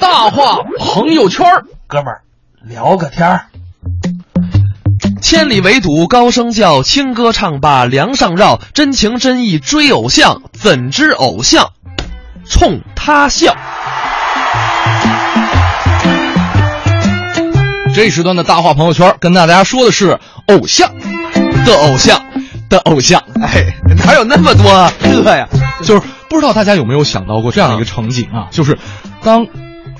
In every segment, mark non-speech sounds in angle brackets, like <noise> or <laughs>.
大话朋友圈哥们儿聊个天儿。千里围堵高声叫，轻歌唱罢梁上绕。真情真意追偶像，怎知偶像冲他笑。这一时段的大话朋友圈跟大家说的是偶像的偶像，的偶像。哎，哪有那么多个呀？就是不知道大家有没有想到过这样一个场景啊？就是当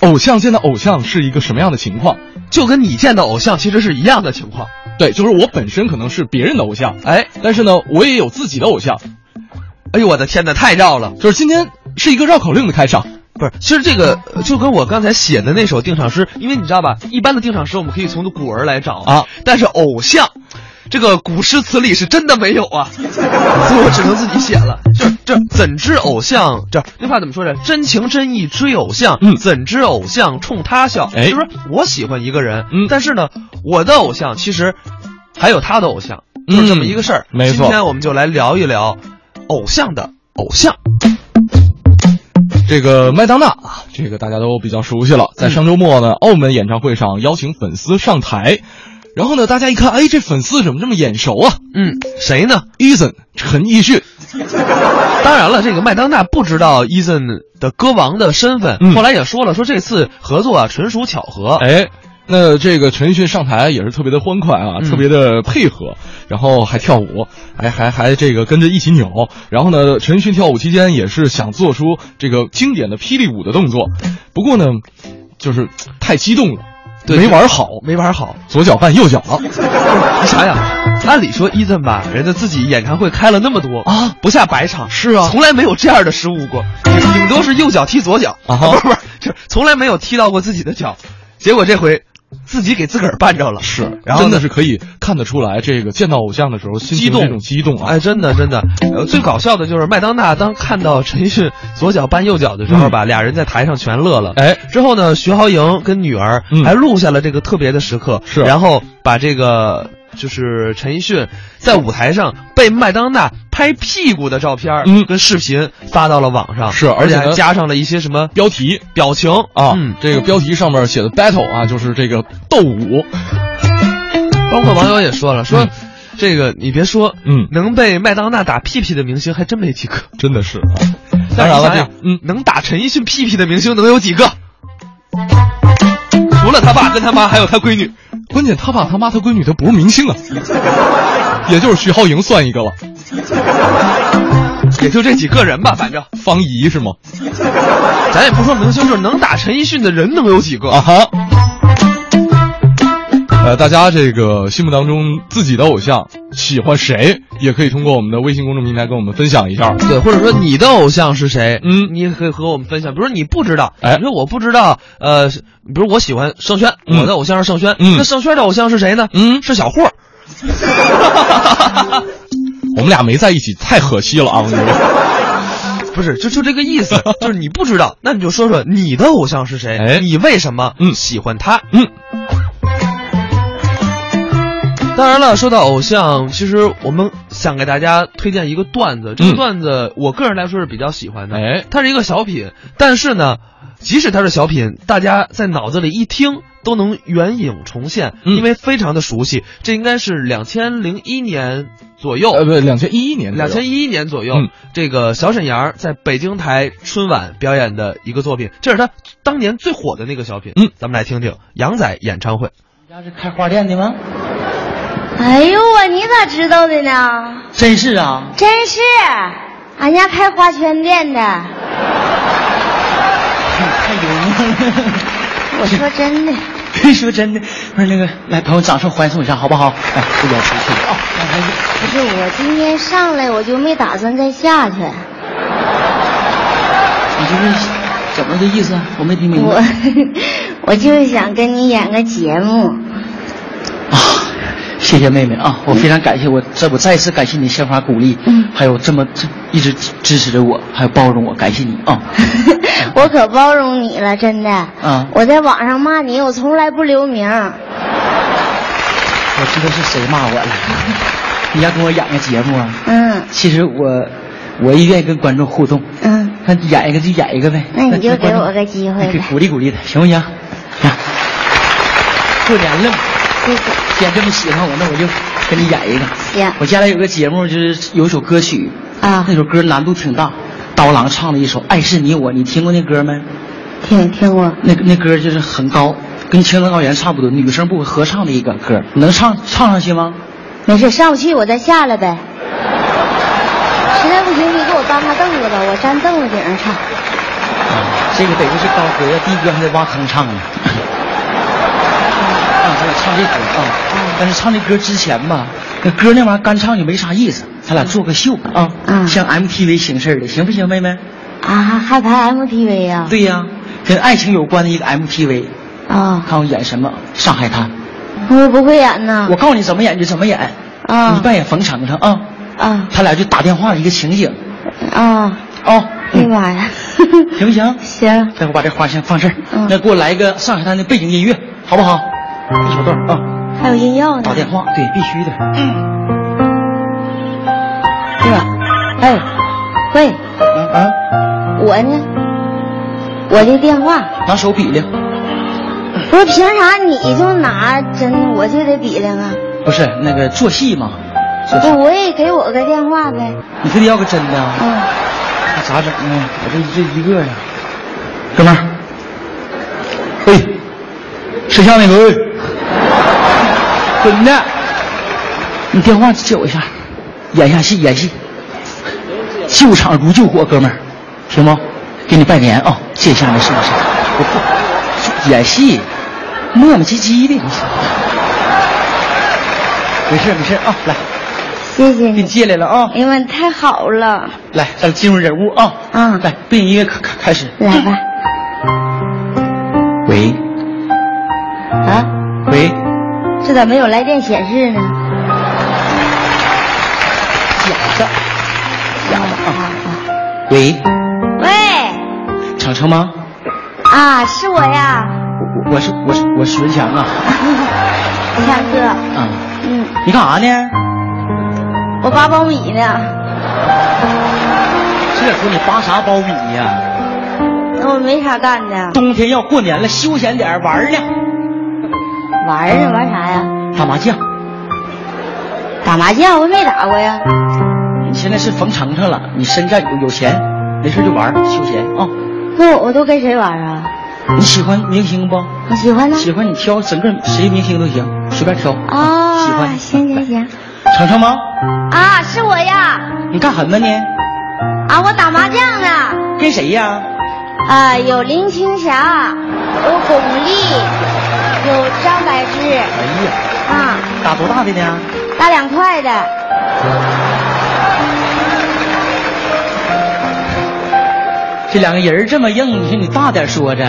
偶像见到偶像是一个什么样的情况？就跟你见到偶像其实是一样的情况。对，就是我本身可能是别人的偶像，哎，但是呢，我也有自己的偶像。哎呦，我的天哪，太绕了！就是今天是一个绕口令的开场。不是，其实这个就跟我刚才写的那首定场诗，因为你知道吧，一般的定场诗我们可以从古文来找啊，但是偶像，这个古诗词里是真的没有啊，<laughs> 所以我只能自己写了。就这怎知偶像？这那话怎么说着？真情真意追偶像，嗯，怎知偶像冲他笑？哎，就是我喜欢一个人，嗯，但是呢，我的偶像其实还有他的偶像，就是这么一个事儿。没错，今天我们就来聊一聊偶像的偶像。这个麦当娜啊，这个大家都比较熟悉了。在上周末呢，澳门演唱会上邀请粉丝上台，然后呢，大家一看，哎，这粉丝怎么这么眼熟啊？嗯，谁呢？Eason 陈奕迅。<laughs> 当然了，这个麦当娜不知道 Eason 的歌王的身份，嗯、后来也说了，说这次合作啊纯属巧合。哎。那这个陈奕迅上台也是特别的欢快啊，嗯、特别的配合，然后还跳舞，还还还这个跟着一起扭。然后呢，陈奕迅跳舞期间也是想做出这个经典的霹雳舞的动作，不过呢，就是太激动了，没玩好，没玩好，左脚绊右脚了。<laughs> 你想想，按理说伊森吧，人家自己演唱会开了那么多啊，不下百场，是啊，从来没有这样的失误过，顶顶多是右脚踢左脚啊，<laughs> 不是不是，就从来没有踢到过自己的脚，结果这回。自己给自个儿绊着了，是，然后真的是可以看得出来，这个见到偶像的时候，激动，这种激动啊，哎，真的真的，呃，最搞笑的就是麦当娜当看到陈奕迅左脚绊右脚的时候吧，嗯、俩人在台上全乐了，哎，之后呢，徐濠萦跟女儿还录下了这个特别的时刻，是，然后把这个就是陈奕迅在舞台上被麦当娜拍屁股的照片，嗯，跟视频发到了网上，是，而且还加上了一些什么标题、表情啊，嗯，这个标题上面写的 battle 啊，就是这个斗舞。包括网友也说了，说、嗯、这个你别说，嗯，能被麦当娜打屁屁的明星还真没几个，真的是啊。当然了，这嗯，能打陈奕迅屁屁的明星能有几个？除了他爸跟他妈，还有他闺女。关键他爸他妈他闺女都不是明星啊，也就是徐浩莹算一个了，也就这几个人吧，反正方怡是吗？咱也不说明星，就是能打陈奕迅的人能有几个啊哈？呃，大家这个心目当中自己的偶像喜欢谁，也可以通过我们的微信公众平台跟我们分享一下。对，或者说你的偶像是谁？嗯，你也可以和我们分享。比如说你不知道，哎，你说我不知道，呃，比如我喜欢盛轩，嗯、我的偶像是盛轩，嗯，那盛轩的偶像是谁呢？嗯，是小霍。<laughs> 我们俩没在一起，太可惜了啊！我跟你说，<laughs> 不是，就就这个意思，就是你不知道，那你就说说你的偶像是谁？哎，你为什么嗯喜欢他？嗯。<laughs> 当然了，说到偶像，其实我们想给大家推荐一个段子。这个段子，我个人来说是比较喜欢的。哎，它是一个小品，但是呢，即使它是小品，大家在脑子里一听都能原影重现，嗯、因为非常的熟悉。这应该是两千零一年左右，呃，不，两千一一年，两千一一年左右，嗯、这个小沈阳在北京台春晚表演的一个作品，这是他当年最火的那个小品。嗯，咱们来听听杨仔演唱会。你家是开花店的吗？哎呦我，你咋知道的呢？真是啊，真是，俺家开花圈店的。太幽默了。<laughs> 我说真的。<laughs> 说真的，不是那个，来，朋友掌声欢送一下，好不好？哎，不要出去啊！不是，我今天上来我就没打算再下去。你就是怎么个意思？我没听明白。我 <laughs> 我就是想跟你演个节目。啊。谢谢妹妹啊，我非常感谢我，这我再一次感谢你鲜花鼓励，嗯，还有这么一直支持着我，还有包容我，感谢你啊！<laughs> 我可包容你了，真的。啊，我在网上骂你，我从来不留名。我知道是谁骂我了。<laughs> 你要跟我演个节目啊？嗯。其实我我也愿意跟观众互动，嗯，那演一个就演一个呗。那你就给我个机会呗你鼓励鼓励他，行不行？行，<laughs> 过年了嘛，谢谢。既然这么喜欢我，那我就跟你演一个。行我将来有个节目，就是有一首歌曲，啊那首歌难度挺大，刀郎唱的一首《爱是你我》，你听过那歌没？听听过，那那歌就是很高，跟青藏高原差不多，女生部合唱的一个歌，你能唱唱上去吗？没事，上不去我再下来呗。实在不行，你给我搬个凳子吧，我站凳子顶上唱。这个得不是高歌要，低歌还得挖坑唱呢。啊，咱俩唱这歌啊，但是唱这歌之前吧，那歌那玩意儿干唱就没啥意思，咱俩做个秀啊，嗯像 MTV 形式的，行不行，妹妹？啊，还拍 MTV 呀、对呀，跟爱情有关的一个 MTV，啊？看我演什么？上海滩。我不会演呢。我告诉你怎么演就怎么演，啊你扮演冯程程啊，啊他俩就打电话一个情景，啊！哦，哎呀妈呀！<laughs> 行不行？行，待会把这花先放这儿，嗯那给我来一个上海滩的背景音乐，好不好？一小段啊，还有音药呢。打电话，对，必须的。对吧？哎，喂，嗯啊，我呢？我这电话，拿手比量，不是凭啥你就拿真，我就得比量啊？不是那个做戏嘛，不，我也给我个电话呗。你非得要个真的啊？嗯，那咋整啊？我这这一个呀，哥们儿，喂，摄像那个喂，真的，你电话接我一下，演下戏，演戏，救场如救火，哥们儿，行不？给你拜年。啊、借一下没事没事，我不演戏，磨磨唧唧的，你没事没事。啊、来，谢谢。你。借来了啊、哎呀妈，太好了！来，咱进入人物啊！嗯来，背景音乐开开开始。来吧。喂。啊，喂，这咋没有来电显示呢？假的，假的啊！啊喂，喂，程程吗？啊，是我呀，我我是我是我是文强啊 <laughs> 强哥。啊！嗯，你干啥呢？我扒苞米呢。这时候你扒啥苞米呀？那我没啥干的，冬天要过年了，休闲点玩呢，玩儿呢，玩啥呀？打麻将。打麻将，我没打过呀。你现在是冯程程了，你身价有有钱，没事就玩休闲啊。那我我都跟谁玩啊？你喜欢明星不？我喜欢呢。喜欢你挑整个谁明星都行，随便挑。啊，喜欢。行行行。<laughs> 程程吗？啊，是我呀。你干什么呢？啊，我打麻将呢。跟谁呀？啊，有林青霞，有巩俐，有张柏芝。哎呀，啊，打多大的呢？打两块的。这两个人这么硬，你说你大点说着。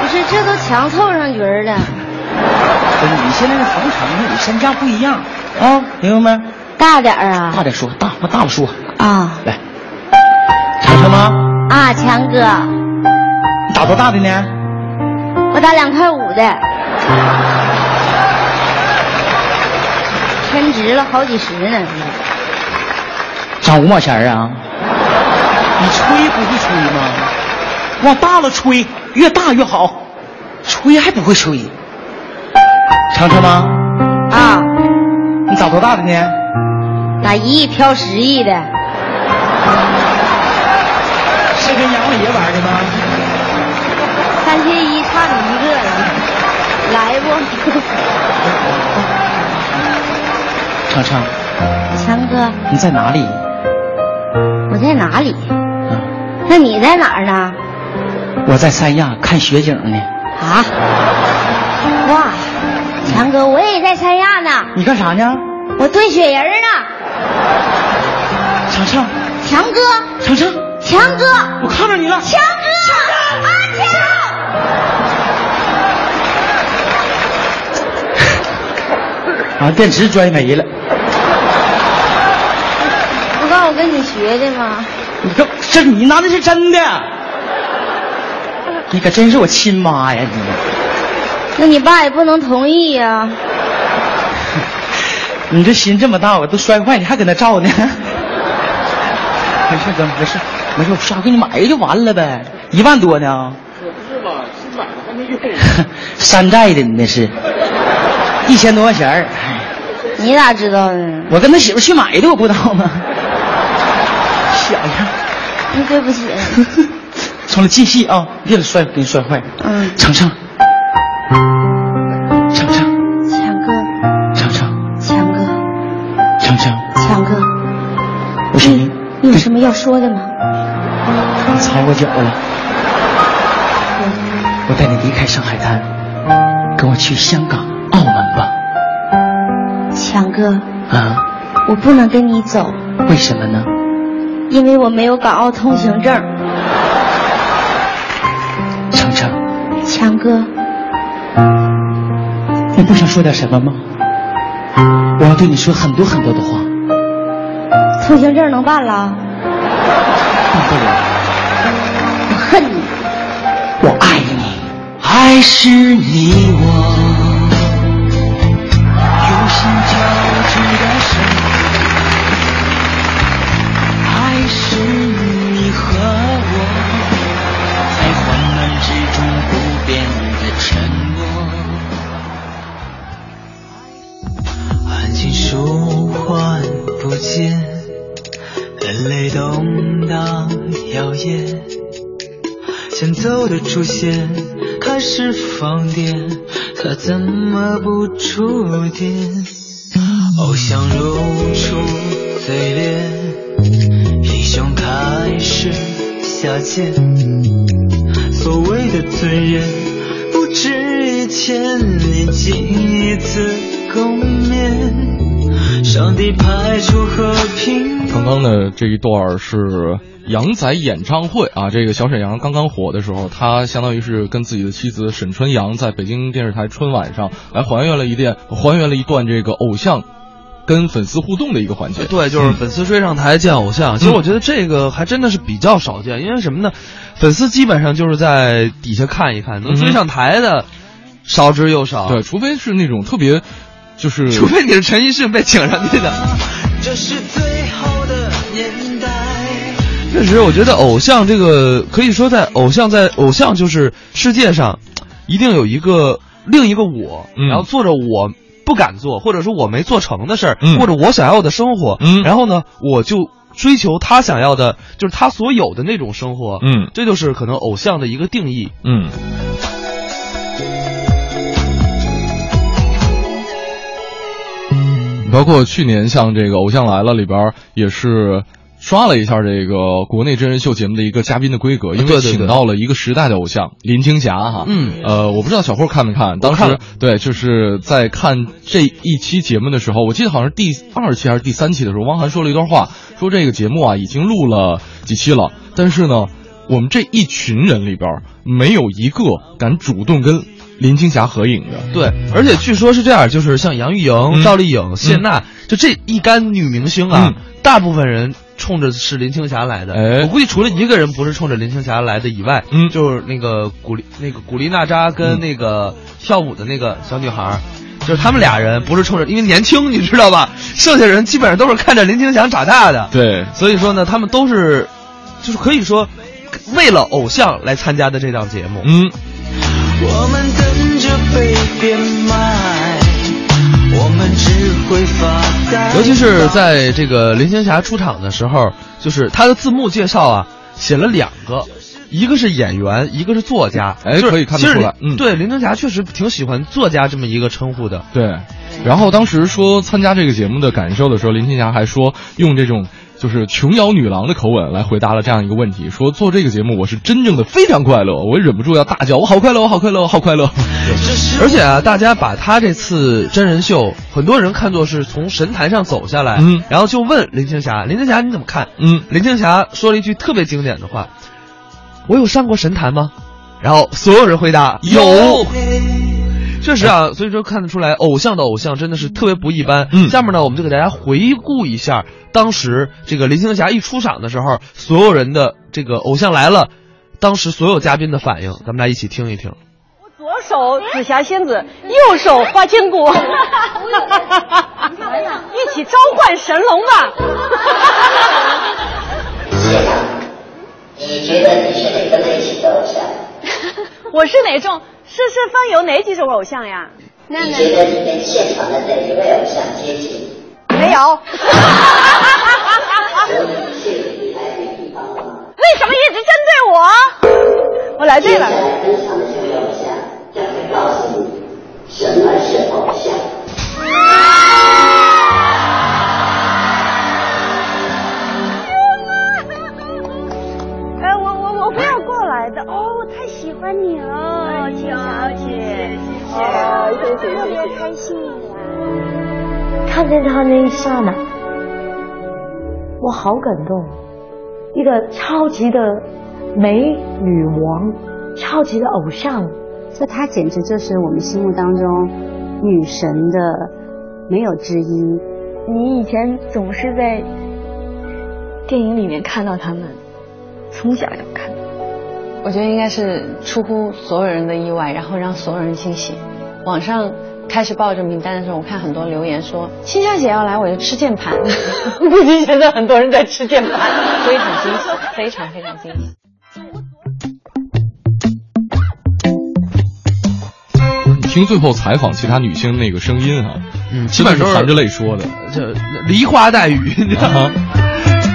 不是，这都强凑上局儿了。不是，你现在是冯程程，你身价不一样啊，明白没？大点儿啊。大点说，大往大了说。啊来，强强吗？啊，强哥，你打多大的呢？我打两块五的，抻直了好几十呢。涨五毛钱儿啊？你吹不会吹吗？往大了吹，越大越好。吹还不会吹。程程吗？啊，你打多大的呢？打一亿飘十亿的，是跟阎王爷玩的吗？三缺一差你一个了，来不？<laughs> 程程，强哥，你在哪里？我在哪里？啊，那你在哪儿呢？我在三亚看雪景呢。啊？哇，强哥，我也在三亚呢，你干啥呢？我堆雪人呢。程程，强哥，程程，强哥，我看着你啊，电池摔没了。不告诉我跟你学的吗？你这这你拿的是真的？<laughs> 你可真是我亲妈呀你！那你爸也不能同意呀、<laughs> 你这心这么大，我都摔坏，你还搁那照呢？<laughs> 没事哥，没事，没事，我下给你买就完了呗，一万多呢。可不是嘛，新买的还没用。山寨的，你那是，一千多块钱儿。哎你咋知道呢？我跟他媳妇去买的，我不知道吗？小样，那对不起。<laughs> 从来继续啊，别给摔，给你摔坏。嗯，程程，程程，强哥，程程，强哥，程程，强哥，不是你，你有什么要说的吗？你踩我脚了，我带你离开上海滩，跟我去香港。强哥，啊，我不能跟你走，为什么呢？因为我没有港澳通行证。程程，强哥，你不想说点什么吗？我要对你说很多很多的话，通行证能办了？办不了。我恨你。我爱你，爱是你我出现开始放电，他怎么不触电？偶像露出嘴脸，英雄开始下贱。所谓的尊严，不值一千年几次共勉。上帝派出和平。刚刚的这一段是杨仔演唱会啊，这个小沈阳刚刚火的时候，他相当于是跟自己的妻子沈春阳在北京电视台春晚上来还原了一段还原了一段这个偶像跟粉丝互动的一个环节。对，就是粉丝追上台见偶像。其实我觉得这个还真的是比较少见，因为什么呢？粉丝基本上就是在底下看一看，能追上台的少之又少。对，除非是那种特别，就是 <laughs> 除非你是陈奕迅被请上去的。<laughs> 这是最好的年代。确实，我觉得偶像这个可以说在偶像在偶像就是世界上，一定有一个另一个我，嗯然后做着我不敢做或者说我没做成的事儿，嗯或者我想要的生活，嗯然后呢，我就追求他想要的，就是他所有的那种生活，嗯这就是可能偶像的一个定义。嗯。包括去年像这个《偶像来了》里边儿也是刷了一下这个国内真人秀节目的一个嘉宾的规格，因为请到了一个时代的偶像林青霞哈。嗯。呃，我不知道小霍看没看，当时对就是在看这一期节目的时候，我记得好像是第二期还是第三期的时候，汪涵说了一段话，说这个节目啊已经录了几期了，但是呢，我们这一群人里边儿没有一个敢主动跟林青霞合影的。对，而且据说是这样，就是像杨钰莹、嗯赵丽颖、谢娜，就这一干女明星啊，嗯大部分人冲着是林青霞来的。哎我估计除了一个人不是冲着林青霞来的以外，嗯就是那个古力那个古力娜扎跟那个跳舞的那个小女孩。就是他们俩人不是冲着，因为年轻，你知道吧？剩下人基本上都是看着林青霞长大的，对，所以说呢，他们都是，就是可以说，为了偶像来参加的这档节目。嗯，我们等着被变卖，我们只会发呆。尤其是在这个林青霞出场的时候，就是她的字幕介绍啊，写了两个，一个是演员，一个是作家。就是哎可以看得出来嗯对林青霞确实挺喜欢作家这么一个称呼的。对。然后当时说参加这个节目的感受的时候，林青霞还说用这种就是琼瑶女郎的口吻来回答了这样一个问题，说做这个节目我是真正的非常快乐，我忍不住要大叫，我好快乐，我好快乐，我好快乐。而且啊，大家把他这次真人秀，很多人看作是从神坛上走下来，嗯然后就问林青霞：“林青霞你怎么看？”嗯，林青霞说了一句特别经典的话：“我有上过神坛吗？”然后所有人回答有。确实啊，所以说看得出来，偶像的偶像真的是特别不一般。嗯下面呢，我们就给大家回顾一下当时这个林青霞一出场的时候，所有人的这个偶像来了，当时所有嘉宾的反应，咱们来一起听一听。我左手紫霞仙子，右手花千骨，一起召唤神龙吧！的。你觉得你是哪个类型的偶像？我是哪种？是是分有哪几种偶像呀？你觉得你跟现场的哪一位偶像接近？没有。为什么一直针对我？我来对了。现在分享的这位偶像将会告诉你什么是偶像。哎，我我我不要过来的哦，我太喜欢你了，特别开心你来。看见他那一刹那，我好感动。一个超级的美女王，超级的偶像，这她简直就是我们心目当中女神的没有之一。你以前总是在电影里面看到他们，从小就看。我觉得应该是出乎所有人的意外，然后让所有人惊喜。网上开始报这名单的时候，我看很多留言说青霞姐要来，我就吃键盘。估计现在很多人在吃键盘，所以很惊喜，非常非常惊喜。你听最后采访其他女星那个声音啊，嗯，基本是含着泪说的，这梨花带雨，你知道吗？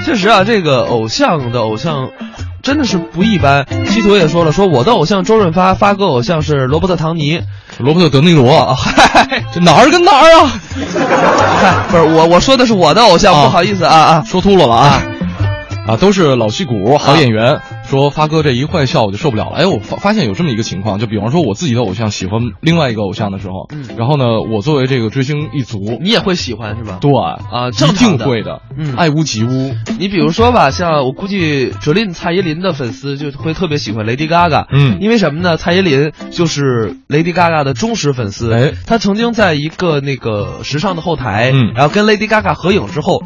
确实啊，这个偶像的偶像。真的是不一般。西图也说了，说我的偶像周润发，发哥偶像是罗伯特唐尼，罗伯特德尼罗。嗨，这哪儿跟哪儿啊？嗨，<laughs> 不是我，我说的是我的偶像，不好意思啊啊，说秃噜了啊。啊，都是老戏骨、好演员。说发哥这一坏笑我就受不了了。哎，我发发现有这么一个情况，就比方说我自己的偶像喜欢另外一个偶像的时候，嗯，然后呢，我作为这个追星一族，你也会喜欢是吧？对啊，一定会的，嗯，爱屋及乌。你比如说吧，像我估计哲林蔡依林的粉丝就会特别喜欢 Lady Gaga，嗯，因为什么呢？蔡依林就是 Lady Gaga 的忠实粉丝，哎，她曾经在一个那个时尚的后台，嗯，然后跟 Lady Gaga 合影之后。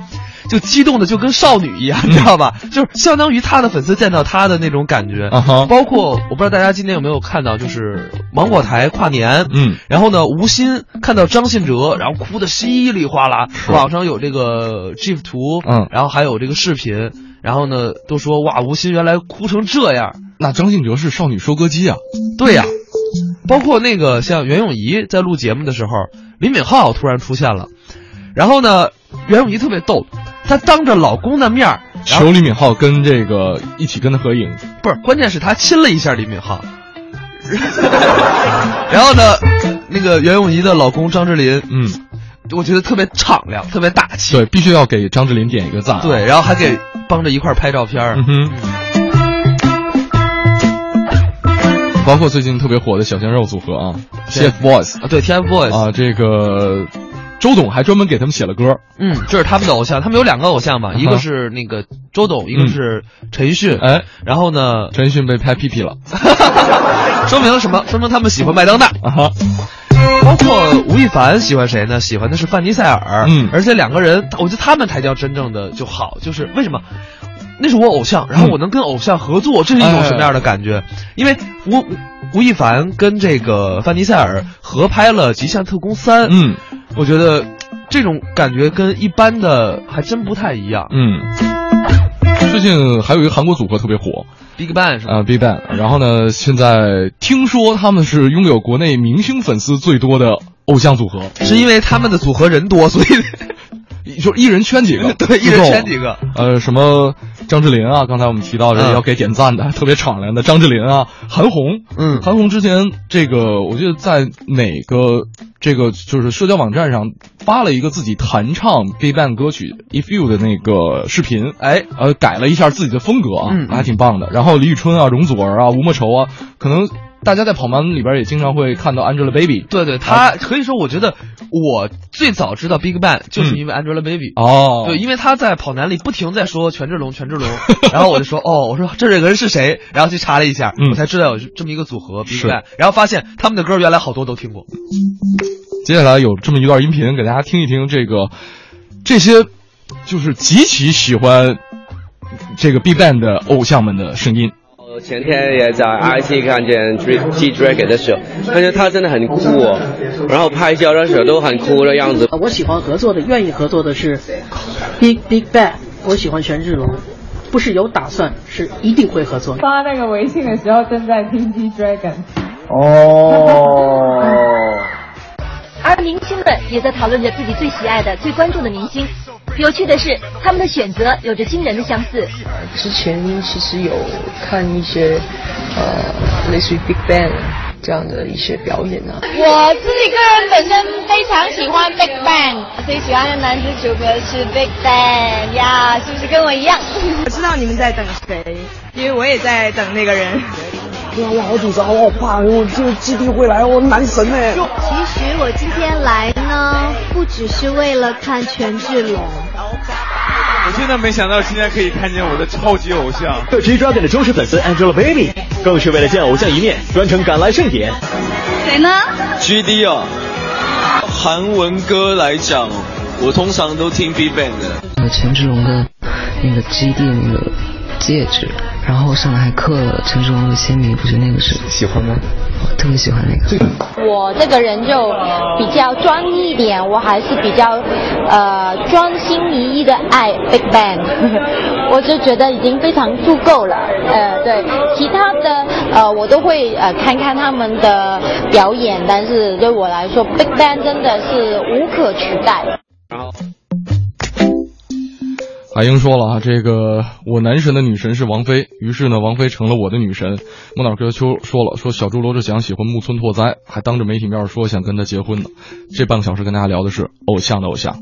就激动的就跟少女一样，你知道吧？就是相当于他的粉丝见到他的那种感觉。啊、包括我不知道大家今天有没有看到，就是芒果台跨年，嗯，然后呢，吴昕看到张信哲，然后哭的稀里哗啦，网上有这个 GIF 图，嗯，然后还有这个视频，然后呢，都说哇，吴昕原来哭成这样。那张信哲是少女收割机啊，对呀、啊。包括那个像袁咏仪在录节目的时候，李敏镐突然出现了，然后呢，袁咏仪特别逗。她当着老公的面求李敏镐跟这个一起跟他合影，不是，关键是她亲了一下李敏镐，<laughs> 然后呢，那个袁咏仪的老公张智霖，嗯，我觉得特别敞亮，特别大气，对，必须要给张智霖点一个赞、啊，对，然后还给帮着一块拍照片，嗯哼，包括最近特别火的小鲜肉组合啊，TFBOYS 啊，对，TFBOYS 啊，这个。周董还专门给他们写了歌，嗯，这是他们的偶像，他们有两个偶像嘛，一个是那个周董，一个是陈奕迅，哎，然后呢，陈奕迅被拍屁屁了，<laughs> 说明什么？说明他们喜欢麦当娜。啊。包括吴亦凡喜欢谁呢？喜欢的是范迪塞尔，嗯，而且两个人，我觉得他们才叫真正的就好，就是为什么？那是我偶像，然后我能跟偶像合作，这是一种什么样的感觉？因为吴吴亦凡跟这个范迪塞尔合拍了《极限特工三》，嗯。我觉得这种感觉跟一般的还真不太一样。嗯，最近还有一个韩国组合特别火，Big Bang 是吧？啊，Big Bang。然后呢，现在听说他们是拥有国内明星粉丝最多的偶像组合，是因为他们的组合人多，所以 <laughs> 就一人圈几个，<laughs> 对，一人圈几个。呃，什么张智霖啊，刚才我们提到的要给点赞的，嗯、<laughs> 特别敞亮的张智霖啊，韩红，嗯，韩红之前这个我记得在哪个。这个就是社交网站上发了一个自己弹唱 BigBang 歌曲 If You 的那个视频，哎，呃，改了一下自己的风格啊，嗯，还挺棒的。然后李宇春啊、容祖儿啊、吴莫愁啊，可能大家在跑男里边也经常会看到 Angelababy。对对，她可以说，我觉得我最早知道 BigBang 就是因为 Angelababy。哦，对，因为她在跑男里不停在说权志龙、权志龙，<laughs> 然后我就说哦，我说这这个人是谁？然后去查了一下，嗯、我才知道有这么一个组合 BigBang，然后发现他们的歌原来好多都听过。接下来有这么一段音频，给大家听一听这个这些就是极其喜欢这个 BigBang 的偶像们的声音。我前天也在 IC 看见 G Dragon 的时候，感觉他真的很酷哦，然后拍照的时候都很酷的样子。我喜欢合作的，愿意合作的是 Big Big Bang，我喜欢权志龙。不是有打算，是一定会合作。发那个微信的时候正在听 G Dragon。哦。<laughs> 而明星们也在讨论着自己最喜爱的、最关注的明星。有趣的是，他们的选择有着惊人的相似。之前其实有看一些呃，类似于 Big Bang 这样的一些表演啊。我自己个人本身非常喜欢 Big Bang，最喜欢的男子组合是 Big Bang 呀，是不是跟我一样？我知道你们在等谁，因为我也在等那个人。对啊，我好紧张，我好怕，我这个基地会来，我男神呢。其实我今天来呢，不只是为了看权志龙。我真的没想到今天可以看见我的超级偶像。G Dragon 的忠实粉丝 Angelababy，更是为了见偶像一面，专程赶来盛典。谁呢？GD 啊，韩文歌来讲，我通常都听 Big Bang 的。权志龙的那个 GD 那个戒指。然后上面还刻了陈志龙的签名，不是那个是喜欢吗？我特别喜欢那个。我这个人就比较专一一点，我还是比较呃专心一意的爱 Big Bang，<laughs> 我就觉得已经非常足够了。呃，对，其他的呃我都会呃看看他们的表演，但是对我来说，Big Bang 真的是无可取代。海英说了啊，这个我男神的女神是王菲，于是呢，王菲成了我的女神。木脑哥秋说了，说小猪罗志祥喜欢木村拓哉，还当着媒体面说想跟他结婚呢。这半个小时跟大家聊的是偶像的偶像。